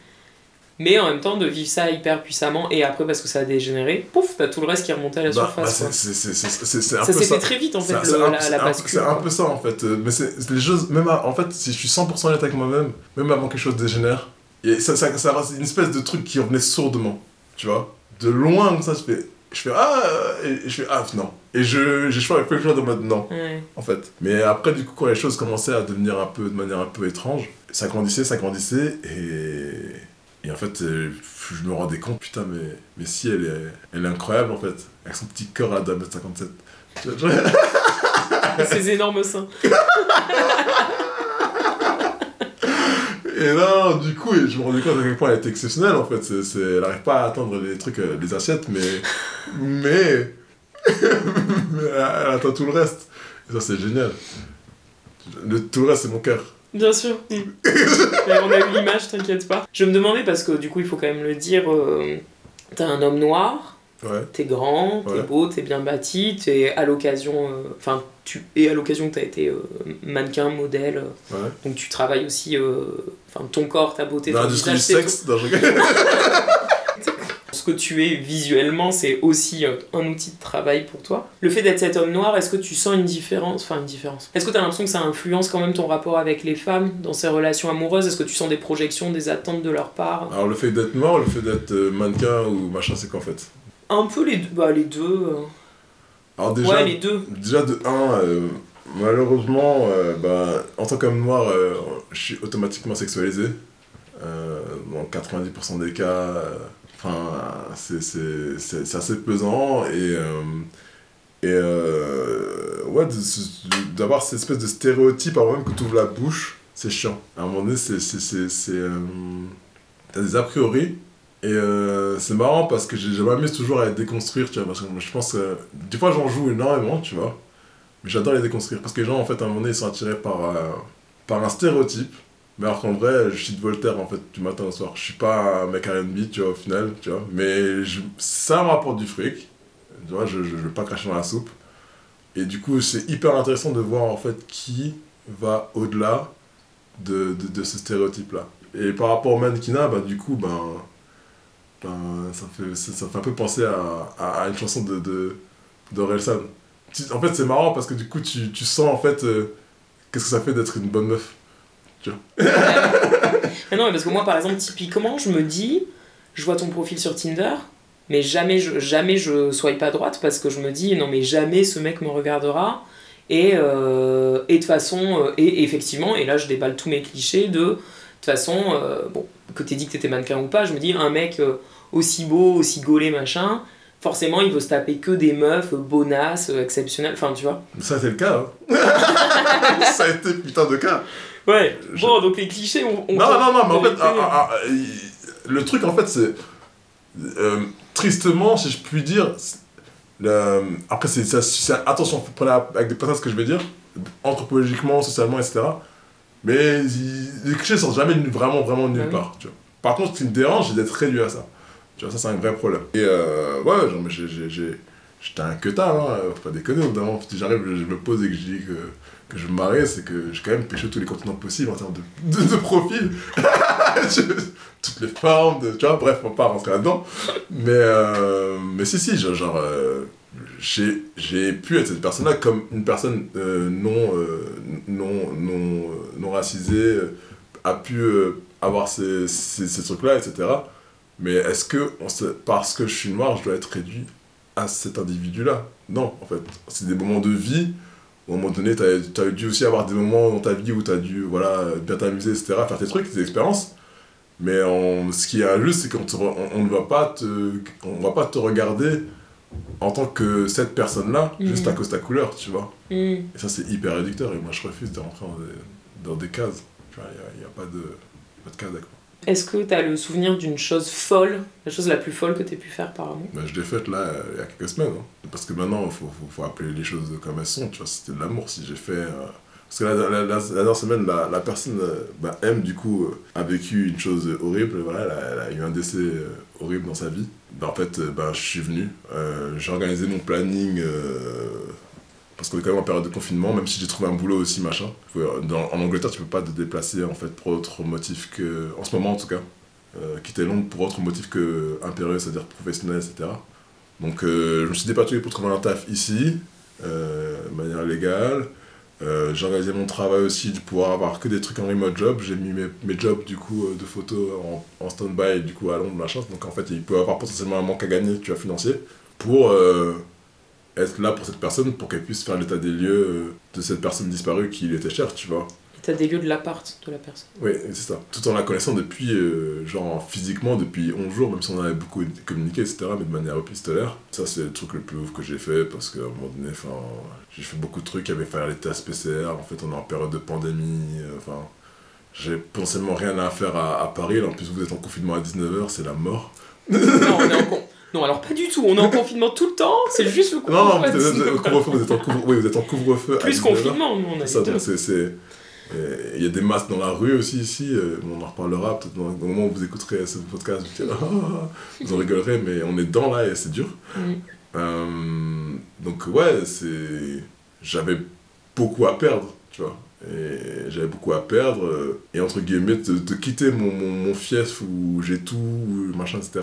Mais en même temps, de vivre ça hyper puissamment et après, parce que ça a dégénéré, pouf, t'as tout le reste qui est remonté à la bah, surface. Ça s'est fait très vite en fait, la, bascule. C'est un peu ça en fait. Euh, mais c'est les choses, même en fait, si je suis 100% honnête avec moi-même, même avant quelque chose dégénère, et ça, ça, ça, une espèce de truc qui revenait sourdement. Tu vois De loin, comme ça, je fais, je fais ah, et je fais ah, non. Et je, j'ai choisi quelque chose de mode non, en fait. Mais après, du coup, quand les choses commençaient à devenir un peu, de manière un peu étrange, ça grandissait, ça grandissait, et, et en fait, euh, je me rendais compte, putain, mais, mais si, elle est, elle est incroyable, en fait, avec son petit corps à 2m57. Ses énormes seins. Et là, du coup, je me rendais compte à quel point elle était exceptionnelle, en fait. C'est, elle n'arrive pas à atteindre les trucs, euh, les assiettes, mais... mais elle attend tout le reste. Et ça, c'est génial. Le, tout le reste, c'est mon cœur. Bien sûr. on a eu l'image, t'inquiète pas. Je me demandais, parce que du coup, il faut quand même le dire, euh, t'es un homme noir, ouais. t'es grand, t'es beau, t'es bien bâti, t'es à l'occasion. Euh, enfin, tu es à l'occasion que t'as été euh, mannequin, modèle. Donc tu travailles aussi. Enfin, ton corps, ta beauté, ton visage. sexe, ce que tu es visuellement, c'est aussi euh, un outil de travail pour toi. Le fait d'être cet homme noir, est-ce que tu sens une différence Enfin, une différence? Est-ce que tu as l'impression que ça influence quand même ton rapport avec les femmes dans ces relations amoureuses? Est-ce que tu sens des projections, des attentes de leur part? Alors, le fait d'être noir, le fait d'être euh, mannequin ou machin, c'est qu'en fait Un peu les deux. Bah, les deux. Euh. Alors, déjà, ouais, les deux. Déjà, de un. Malheureusement, bah, en tant qu'homme noir, je suis automatiquement sexualisé. dans 90% des cas, Enfin, c'est assez pesant et. Euh, et euh, ouais, d'avoir cette espèce de stéréotype avant même que tu ouvres la bouche, c'est chiant. À un moment donné, c'est. Euh, T'as des a priori. Et c'est marrant parce que j'ai m'amuse toujours à les déconstruire, tu vois. Parce que je pense que. Des fois, j'en joue énormément, tu vois. Mais j'adore les déconstruire. Parce que les gens, en fait, à un moment donné, ils sont attirés par, par un stéréotype mais alors qu'en vrai, je suis de Voltaire en fait du matin au soir. Je suis pas un mec RB, tu vois, au final, tu vois. Mais je... ça me rapporte du fric. Tu vois, je, je, veux pas cracher dans la soupe. Et du coup, c'est hyper intéressant de voir en fait qui va au-delà de, de, de, ce stéréotype-là. Et par rapport au mannequinat, bah, du coup, ben, ben, ça, fait, ça, fait un peu penser à, à, une chanson de, de. En fait, c'est marrant parce que du coup, tu, tu sens en fait euh, qu'est-ce que ça fait d'être une bonne meuf tu vois. non, parce que moi, par exemple, typiquement, je me dis, je vois ton profil sur Tinder, mais jamais je, jamais je sois pas droite parce que je me dis, non, mais jamais ce mec me regardera. Et, euh, et de façon. euh, et effectivement, et là je déballe tous mes clichés de. De toute façon, bon, que t'aies dit que t'étais mannequin ou pas, je me dis, un mec euh, aussi beau, aussi gaulé, machin, forcément il veut se taper que des meufs euh, bonasses, euh, exceptionnelles, enfin tu vois. Ça a été le cas. hein. ça a été putain de cas. Ouais, Je- bon, donc les clichés, on. on Non, non, non, mais en fait, ah, ah, ah, le truc, en fait, c'est. euh, tristement, si je puis dire. c'est- le- après, c'est, c'est- attention, faut prendre avec des personnes ce que je vais dire, anthropologiquement, socialement, etc. Mais les clichés sortent jamais vraiment, vraiment nulle Ah oui. part. Tu vois. Par contre, ce qui me dérange, c'est d'être réduit à ça. Tu vois, ça, c'est un vrai problème. Et euh, ouais, genre, mais j'ai, j'étais un queutard, hein, faut pas déconner. Moment, si j'arrive, je me pose et que je dis que, que je me marie, c'est que j'ai quand même pêché tous les continents possibles en termes de, de, de profil. Je- toutes les formes, de, tu vois, bref, on va pas rentrer là-dedans. Mais, euh, mais si, si, genre, genre, euh, j'ai, pu être cette personne-là comme une personne euh, non, euh, non, non, euh, non racisée a pu avoir ces, ces, trucs-là, etc. Mais est-ce que, parce que je suis noir, je dois être réduit à cet individu-là? Non, en fait. C'est des moments de vie où, à un moment donné, tu as, dû aussi avoir des moments dans ta vie où tu as dû voilà, bien t'amuser, etc., faire tes trucs, tes expériences. Mais on- ce qui est injuste, c'est qu'on ne va va pas te regarder en tant que cette personne-là, juste à cause de ta couleur, tu vois. Hmm. Et ça, c'est hyper réducteur. Et moi, je refuse de rentrer dans des, dans des cases. Tu vois, il n'y a, pas de, pas de case avec moi. Est-ce que t'as le souvenir d'une chose folle, la chose la plus folle que t'aies pu faire par amour Ben, je l'ai faite là, il y a quelques semaines. hein. Parce que maintenant, il faut, faut, faut appeler les choses comme elles sont. Tu vois, c'était de l'amour. Si j'ai fait. euh, Parce que la, la, la- la dernière semaine, la, la personne, euh, ben, M, du coup, euh, a vécu une chose horrible. Voilà, elle a, elle a eu un décès horrible dans sa vie. Ben, en fait, euh, ben, je suis venu. euh, j'ai organisé mon planning. euh, parce qu'on est quand même en période de confinement, même si j'ai trouvé un boulot aussi, machin. En Angleterre, tu peux pas te déplacer en fait pour autre motif que. En ce moment en tout cas. Quitter Londres pour autre motif que impérieux, c'est-à-dire professionnel, etc. Donc je me suis dépatouillé pour trouver un taf ici, de manière légale. Euh, j'ai organisé mon travail aussi de pouvoir avoir que des trucs en remote job. J'ai mis mes, mes jobs du coup euh, de photo en, en stand-by du coup à Londres, machin. Donc en fait il peut y avoir potentiellement un manque à gagner, tu vois, financier, pour euh, être là pour cette personne, pour qu'elle puisse faire l'état des lieux euh, de cette personne disparue qui était chère, tu vois. T'as des lieux de l'appart de la personne. Oui, c'est ça. Tout en la connaissant depuis, euh, genre physiquement, depuis 11 jours, même si on avait beaucoup communiqué, etc., mais de manière épistolaire. Ça, c'est le truc le plus ouf que j'ai fait parce qu'à un moment donné, enfin, j'ai fait beaucoup de trucs. Il y avait faire les tests PCR. En fait, on est en période de pandémie. euh, Enfin, j'ai potentiellement rien à faire à, à Paris. Là, en plus, vous êtes en confinement à 19h, c'est la mort. non, on est en con- non, alors pas du tout. On est en confinement tout le temps. C'est juste le Non, non, couvre-feu. vous êtes, au couvre-feu, vous êtes en couvre- oui, vous êtes en couvre-feu. Plus 19 heures. confinement, nous on a ça, donc c'est. Euh, Il y a des masques dans la rue aussi ici, euh, on en reparlera peut-être au moment où vous écouterez ce podcast, vous, direz, Ah, vous en rigolerez, mais on est dedans là et c'est dur. Mm. Euh, donc ouais, c'est j'avais beaucoup à perdre, tu vois. Et j'avais beaucoup à perdre. et entre guillemets, de, de quitter mon, mon, mon fief où j'ai tout, machin, etc.,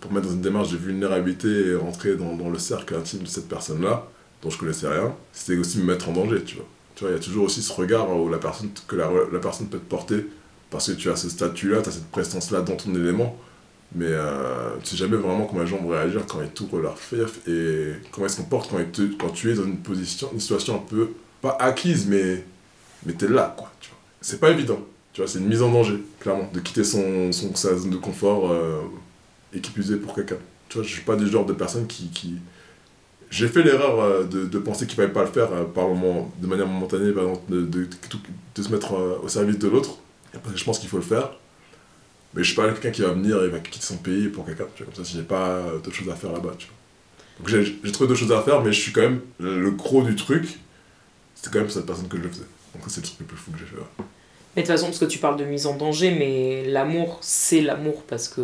pour me mettre dans une démarche de vulnérabilité et rentrer dans, dans le cercle intime de cette personne-là, dont je connaissais rien, c'était aussi me mettre en danger, tu vois. Tu vois, il y a toujours aussi ce regard où la personne, que la, la personne peut te porter parce que tu as ce statut-là, tu as cette prestance-là dans ton élément. Mais euh, tu sais jamais vraiment comment les gens vont réagir quand ils t'ouvrent leur fief et comment ils se comportent quand, ils te- quand tu es dans une position, une situation un peu, pas acquise, mais, mais t'es là, quoi. Tu vois. C'est pas évident. Tu vois, c'est une mise en danger, clairement, de quitter son, son, sa zone de confort euh, et pour quelqu'un. Tu vois, je suis pas du genre de personne qui. qui... J'ai fait l'erreur euh, de, de penser qu'il fallait pas le faire euh, par moment, de manière momentanée, par exemple, de, de, se mettre euh, au service de l'autre. Et Après, je pense qu'il faut le faire. Mais je suis pas quelqu'un qui va venir et va quitter son pays pour quelqu'un. Tu vois, comme ça, si j'ai pas d'autres choses à faire là-bas, tu vois. Donc j'ai trouvé d'autres choses à faire, mais je suis quand même. Le gros du truc, c'était quand même cette personne que je le faisais. Donc c'est le truc le plus fou que j'ai fait. ouais. Mais de toute façon, parce que tu parles de mise en danger, mais l'amour, c'est l'amour parce que.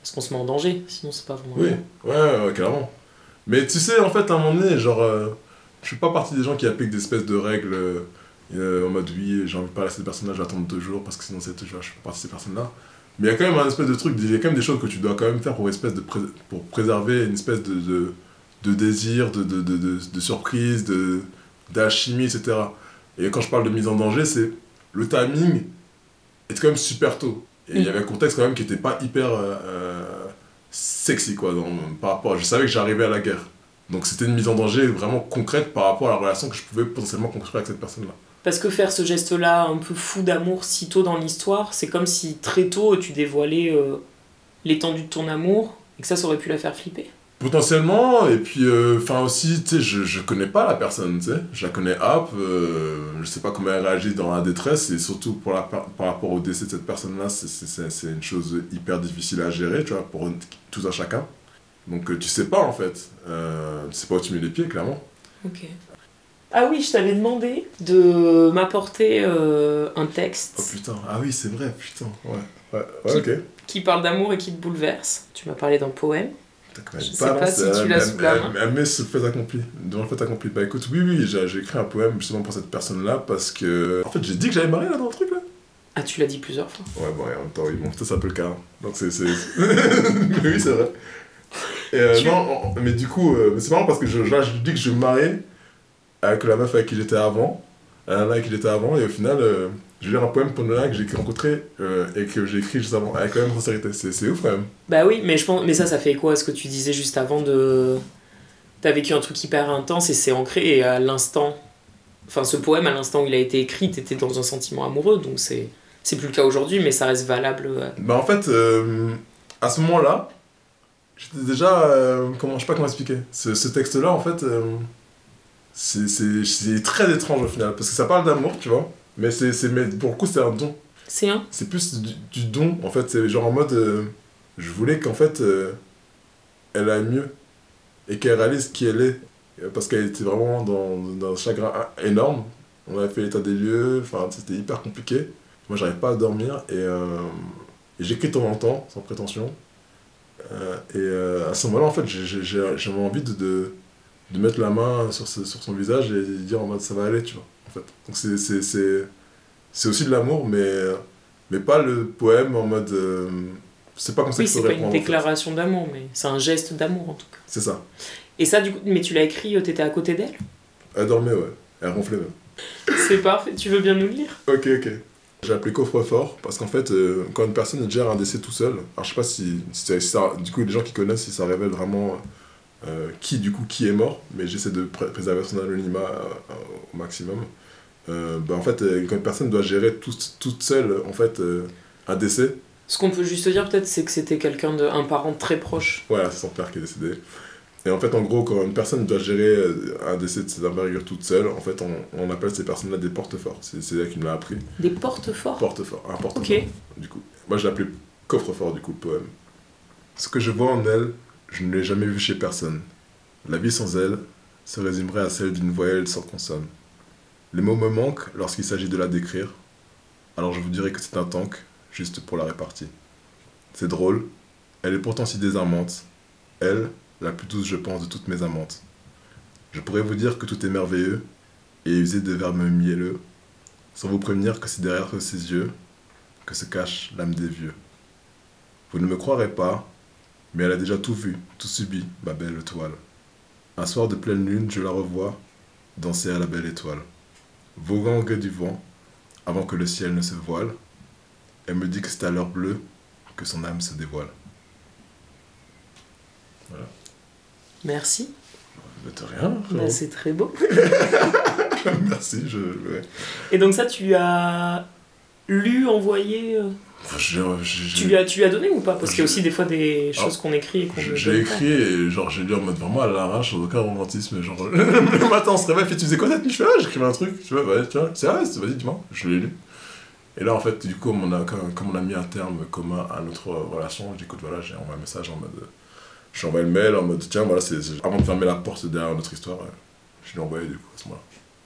Parce qu'on se met en danger, sinon c'est pas vraiment. Oui, ouais, ouais, carrément. Mais tu sais, en fait, à un moment donné, genre, euh, je fais pas partie des gens qui appliquent des espèces de règles euh, euh, en mode oui, j'ai envie de parler à cette personne-là, je vais attendre deux jours parce que sinon vois, je fais pas partie de ces personnes-là. Mais il y a quand même un espèce de truc, il y a quand même des choses que tu dois quand même faire pour, espèce de pré- pour préserver une espèce de, de, de désir, de, de, de, surprise, de, d'alchimie, etc. Et quand je parle de mise en danger, c'est le timing est quand même super tôt. Et il y Mm. avait un contexte quand même qui était pas hyper euh, sexy, quoi, par rapport Je savais que j'arrivais à la guerre. Donc c'était une mise en danger vraiment concrète par rapport à la relation que je pouvais potentiellement construire avec cette personne-là. Parce que faire ce geste-là un peu fou d'amour si tôt dans l'histoire, c'est comme si très tôt tu dévoilais euh, l'étendue de ton amour et que ça, ça aurait pu la faire flipper. Potentiellement, et puis, euh, enfin aussi, tu sais, je, je connais pas la personne, tu sais, je la connais hop, euh, je sais pas comment elle réagit dans la détresse, et surtout pour la, par par rapport au décès de cette personne-là, c'est- une chose hyper difficile à gérer, tu vois, pour tout un chacun. Donc euh, tu sais pas en fait, euh, tu sais pas où tu mets les pieds, clairement. Ok. Ah oui, je t'avais demandé de m'apporter euh, un texte Oh putain, ah oui, c'est vrai, putain, ouais, ouais, ouais, ok. qui parle d'amour et qui te bouleverse. Tu m'as parlé d'un poème. Je sais pas si tu l'as sous la elle- main. Elle met ce fait accompli, devant le fait accompli. Bah écoute, oui, oui, j'ai écrit un poème justement pour cette personne-là parce que. En fait, j'ai dit que j'allais marier là dans le truc là. Ah, tu l'as dit plusieurs fois. Ouais, bon, et en même temps, oui, bon, ça, c'est un peu le cas. hein. Donc, c'est. oui, c'est vrai. Et, euh, Tu- non, mais du coup, euh, c'est marrant parce que je, là, je dis que je me mariais avec la meuf avec qui j'étais avant, la nana avec qui j'étais avant, et au final, euh, je vais lire un poème pour nana que j'ai rencontré euh, et que j'ai écrit juste avant, avec la même sincérité. C'est c'est ouf quand même. Bah oui, mais je pense, mais ça, ça fait quoi à ce que tu disais juste avant de. T'as vécu un truc hyper intense et c'est ancré et à l'instant. Enfin, ce poème, à l'instant où il a été écrit, t'étais dans un sentiment amoureux, donc c'est. C'est plus le cas aujourd'hui, mais ça reste valable. euh. Bah en fait, euh, à ce moment-là, j'étais déjà... euh, comment, je sais pas comment expliquer. Ce, ce texte-là, en fait, c'est très étrange au final. Parce que ça parle d'amour, tu vois. Mais, c'est c'est- mais pour le coup, c'est un don. C'est un? C'est plus du, du don, en fait. C'est genre en mode... euh, je voulais qu'en fait, euh, elle aille mieux. Et qu'elle réalise qui elle est. Euh, Parce qu'elle était vraiment dans, dans un chagrin énorme. On avait fait l'état des lieux. Enfin, c'était hyper compliqué. Moi, j'arrive pas à dormir. Et, euh, et j'écris de temps en temps, sans prétention. Euh, et euh, à ce moment-là, en fait, j'ai- j'ai- j'ai- envie de, de, de mettre la main sur, ce- sur son visage et dire en mode ça va aller, tu vois. En fait. Donc c'est- c'est c'est- c'est aussi de l'amour, mais, mais pas le poème en mode. euh, c'est pas comme ça Oui, c'est pas une répondre. en fait. déclaration d'amour, mais c'est un geste d'amour en tout cas. C'est ça. Et ça, du coup, mais tu l'as écrit, euh, t'étais à côté d'elle? Elle dormait, ouais. Elle ronflait même. C'est parfait, tu veux bien nous le lire? Ok, ok. J'ai appelé coffre-fort parce qu'en fait, euh, quand une personne gère un décès tout seul, alors je sais pas si, si ça- du coup, les gens qui connaissent, si ça révèle vraiment euh, qui, du coup, qui est mort, mais j'essaie de pré- préserver son anonymat euh, au maximum. Euh, bah, en fait, quand une personne doit gérer tout- toute seule, en fait, euh, un décès, Ce qu'on peut juste dire peut-être, c'est que c'était quelqu'un de. un parent très proche. voilà, c'est son père qui est décédé. Et en fait, en gros, quand une personne doit gérer un décès de cette envergure toute seule, en fait, on, on appelle ces personnes-là des porte-forts. C'est c'est elle qui me l'a appris. Des porte-forts? Porte-fort, un porte-fort. Ok. du coup. Moi, je l'appelais coffre-fort, du coup, le poème. Ce que je vois en elle, je ne l'ai jamais vu chez personne. La vie sans elle se résumerait à celle d'une voyelle sans consonne. Les mots me manquent lorsqu'il s'agit de la décrire, alors je vous dirais que c'est un tank, juste pour la répartie. C'est drôle, elle est pourtant si désarmante. Elle, la plus douce, je pense, de toutes mes amantes. Je pourrais vous dire que tout est merveilleux, et user de verbes mielleux, sans vous prévenir que c'est derrière ses yeux que se cache l'âme des vieux. Vous ne me croirez pas, mais elle a déjà tout vu, tout subi, ma belle étoile. Un soir de pleine lune, je la revois danser à la belle étoile. Voguant au gré du vent, avant que le ciel ne se voile, elle me dit que c'est à l'heure bleue que son âme se dévoile. Merci. Mais de rien, Bah, c'est très beau. Merci, je... ouais. Et donc, ça, tu lui as lu, envoyé. euh, Je- je- Tu lui as, tu lui as donné ou pas? Parce qu'il y a Je- aussi des fois des choses qu'on écrit et qu'on Je- J'ai écrit et genre j'ai lu en mode vraiment à l'arrache, sans aucun romantisme. Genre le matin on se réveille, fait tu faisais quoi cette nuit Je fais ah, j'écrivais un truc, tu vois, tu vois, c'est ah, c'est- vas-y dis-moi, je l'ai lu. Et là en fait, du coup, on a, comme, on a mis un terme commun à notre relation, j'écoute voilà, j'ai envoyé un message en mode. J'ai envoyé le mail en mode tiens, voilà, c'est avant de fermer la porte derrière notre histoire, je l'ai envoyé du coup à ce moment-là.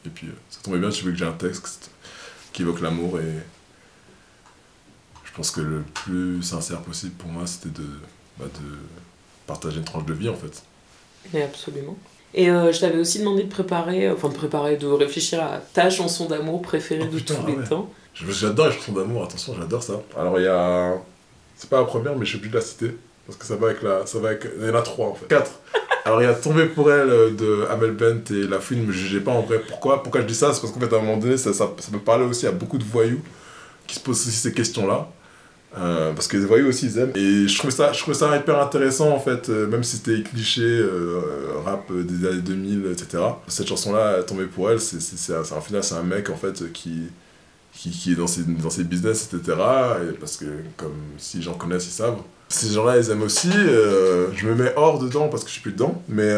Et puis euh, ça tombait bien, tu veux que j'ai un texte qui évoque l'amour et. Je pense que le plus sincère possible pour moi, c'était de, bah, de partager une tranche de vie en fait. Mais absolument. Et euh, je t'avais aussi demandé de préparer, enfin de préparer, de réfléchir à ta chanson d'amour préférée Oh, de putain, tous ah les ouais. temps. J'adore les chansons d'amour, attention, j'adore ça. Alors il y a. C'est pas la première, mais je suis obligé de la citer. Parce que ça va avec la. Ça va avec... Il y en a trois en fait. Quatre. Alors il y a Tomber pour elle euh, de Amel Bent et la fouine, ne me jugez pas en vrai. Pourquoi Pourquoi je dis ça? C'est parce qu'en fait à un moment donné, ça, ça, ça peut parler aussi à beaucoup de voyous qui se posent aussi ces questions-là. Euh, parce que les voyous aussi ils aiment. Et je trouve ça, je trouve ça hyper intéressant en fait, euh, même si c'était cliché, euh, rap des années 2000, etc. Cette chanson-là, Tomber pour elle, c'est, c'est, un, final, c'est un mec en fait qui, qui, qui est dans ses, dans ses business, etc. Et parce que, comme si les gens connaissent, ils savent. Ces gens-là, ils aiment aussi. je me mets hors dedans parce que je suis plus dedans. Mais,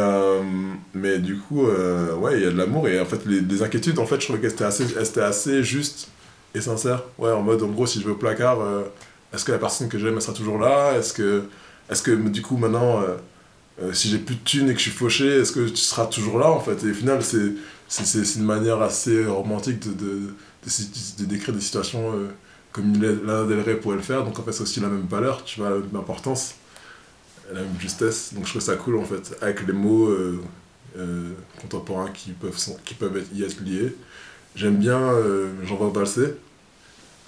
mais du coup, ouais, il y a de l'amour. Et en fait, les, inquiétudes, en fait, je trouvais qu'elles étaient assez, assez justes et sincères. Ouais, en mode, en gros, si je au placard est-ce que la personne que j'aime, sera toujours là? Est-ce que, est que du coup, maintenant, euh, euh, si j'ai plus de thunes et que je suis fauché, est-ce que tu seras toujours là en fait? Et au final, c'est, une manière assez romantique de, de, de, décrire des situations euh, comme Lana Del Rey pourrait le faire. Donc en fait, c'est aussi la même valeur, tu vois, la même importance, la même justesse. Donc je trouve ça cool en fait, avec les mots contemporains qui peuvent, qui peuvent y être liés. J'aime bien Jean-Paul Balsé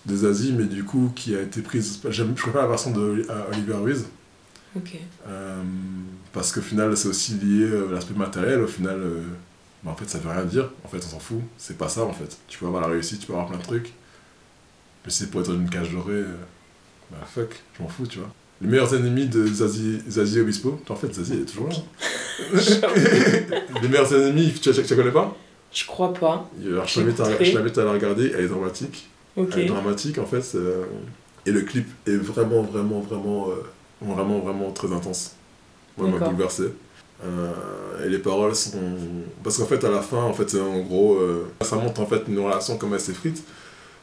des Asie, mais du coup qui a été prise. Je préfère la version de Oliver Ruiz. Ok. Euh, parce qu'au final, c'est aussi lié à euh, l'aspect matériel. Au final, euh, bah, en fait, ça veut rien dire. En fait, on s'en fout. C'est pas ça, en fait. Tu peux avoir la réussite, tu peux avoir plein de trucs. Mais si c'est pour être dans une cage dorée, bah fuck, je m'en fous, tu vois. Les meilleurs ennemis de Zazie, Zazie Obispo, en fait, Zazie est toujours là. Les meilleurs ennemis, tu, tu, tu, connais pas? Je crois pas. Alors, je t'invite à, à la regarder, elle est dramatique dramatique en fait. Et le clip est vraiment, vraiment, vraiment, euh, vraiment, vraiment très intense. Moi, m'a bouleversé. Euh, et les paroles sont. Parce qu'en fait, à la fin, en fait, en gros, euh, ça montre en fait une relation comme elle s'effrite,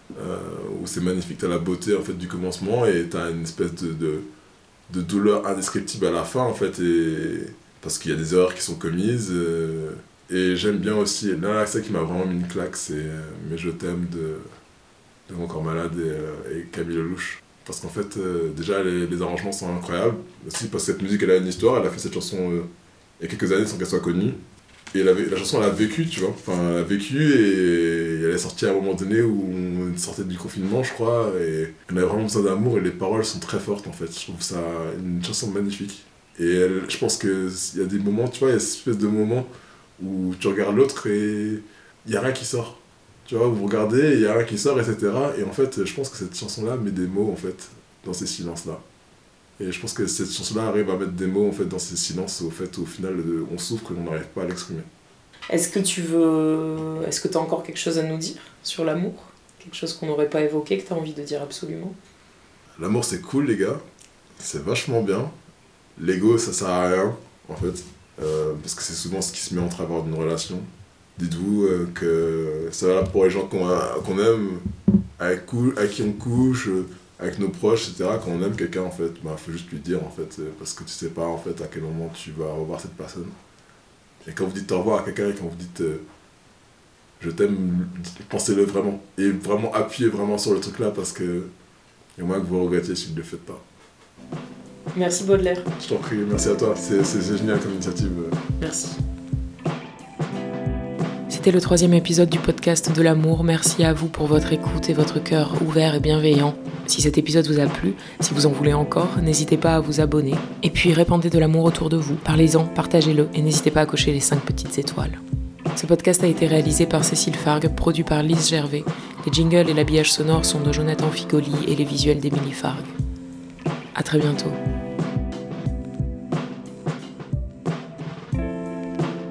où c'est magnifique, t'as la beauté en fait du commencement et t'as une espèce de, de, de, douleur indescriptible à la fin en fait, et... parce qu'il y a des erreurs qui sont commises. et j'aime bien aussi, là, ça qui m'a vraiment mis une claque, c'est Mais je t'aime de de Mon Corps Malade et, euh, et Camille Lelouch. Parce qu'en fait, euh, déjà, les, arrangements sont incroyables. Aussi parce que cette musique, elle a une histoire. Elle a fait cette chanson euh, il y a quelques années sans qu'elle soit connue. Et la, chanson, elle a vécu, tu vois. Enfin, elle a vécu et elle est sortie à un moment donné où on sortait du confinement, je crois. Et on avait vraiment besoin d'amour et les paroles sont très fortes, en fait. Je trouve ça une chanson magnifique. Et je pense qu'il y a des moments, tu vois, il y a cette espèce de moments où tu regardes l'autre et il n'y a rien qui sort tu vois, vous regardez, il y a un qui sort, etc. Et en fait, je pense que cette chanson-là met des mots, en fait, dans ces silences-là. Et je pense que cette chanson-là arrive à mettre des mots, en fait, dans ces silences, au fait, au final, on souffre et on n'arrive pas à l'exprimer. Est-ce que tu veux... Est-ce que tu as encore quelque chose à nous dire sur l'amour? Quelque chose qu'on n'aurait pas évoqué, que tu as envie de dire absolument? L'amour, c'est cool, les gars. C'est vachement bien. L'ego, ça sert à rien, en fait. Euh, parce que c'est souvent ce qui se met en travers d'une relation dites-vous euh, que ça va pour les gens qu'on aime, avec, qui on couche, euh, avec nos proches, etc. Quand on aime quelqu'un, en fait, il bah, faut juste lui dire, en fait, euh, parce que tu sais pas, en fait, à quel moment tu vas revoir cette personne. Et quand vous dites au revoir à quelqu'un et quand vous dites je t'aime, pensez-le vraiment. Et vraiment appuyez vraiment sur le truc là parce que il y a moins que vous regrettez si vous ne le faites pas. Merci Baudelaire. Je t'en prie, merci à toi. C'est génial comme initiative. Merci. C'était le troisième épisode du podcast de l'amour. Merci à vous pour votre écoute et votre cœur ouvert et bienveillant. Si cet épisode vous a plu, si vous en voulez encore, n'hésitez pas à vous abonner. Et puis répandez de l'amour autour de vous. Parlez-en, partagez-le et n'hésitez pas à cocher les 5 petites étoiles. Ce podcast a été réalisé par Cécile Fargue, produit par Lise Gervais. Les jingles et l'habillage sonore sont de Jonathan Figoli et les visuels d'Émilie Fargue. A très bientôt.